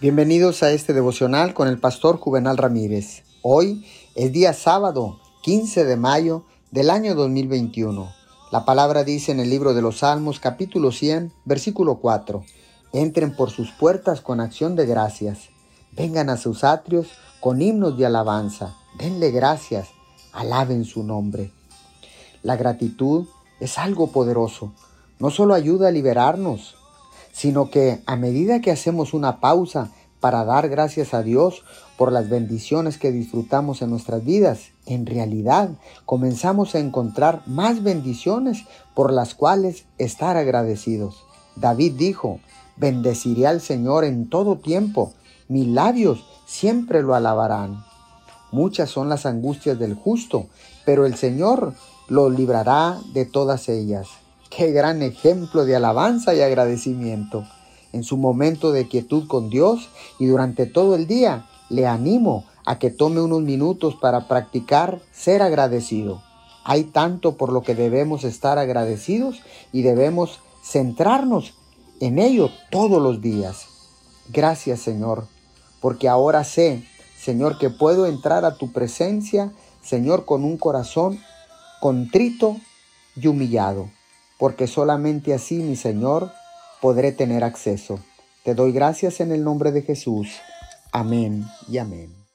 Bienvenidos a este devocional con el pastor Juvenal Ramírez. Hoy es día sábado, 15 de mayo del año 2021. La palabra dice en el libro de los Salmos capítulo 100, versículo 4. Entren por sus puertas con acción de gracias. Vengan a sus atrios con himnos de alabanza. Denle gracias. Alaben su nombre. La gratitud es algo poderoso. No solo ayuda a liberarnos, sino que a medida que hacemos una pausa para dar gracias a Dios por las bendiciones que disfrutamos en nuestras vidas, en realidad comenzamos a encontrar más bendiciones por las cuales estar agradecidos. David dijo, bendeciré al Señor en todo tiempo, mis labios siempre lo alabarán. Muchas son las angustias del justo, pero el Señor lo librará de todas ellas. Qué gran ejemplo de alabanza y agradecimiento. En su momento de quietud con Dios y durante todo el día, le animo a que tome unos minutos para practicar ser agradecido. Hay tanto por lo que debemos estar agradecidos y debemos centrarnos en ello todos los días. Gracias Señor, porque ahora sé, Señor, que puedo entrar a tu presencia, Señor, con un corazón contrito y humillado porque solamente así, mi Señor, podré tener acceso. Te doy gracias en el nombre de Jesús. Amén y amén.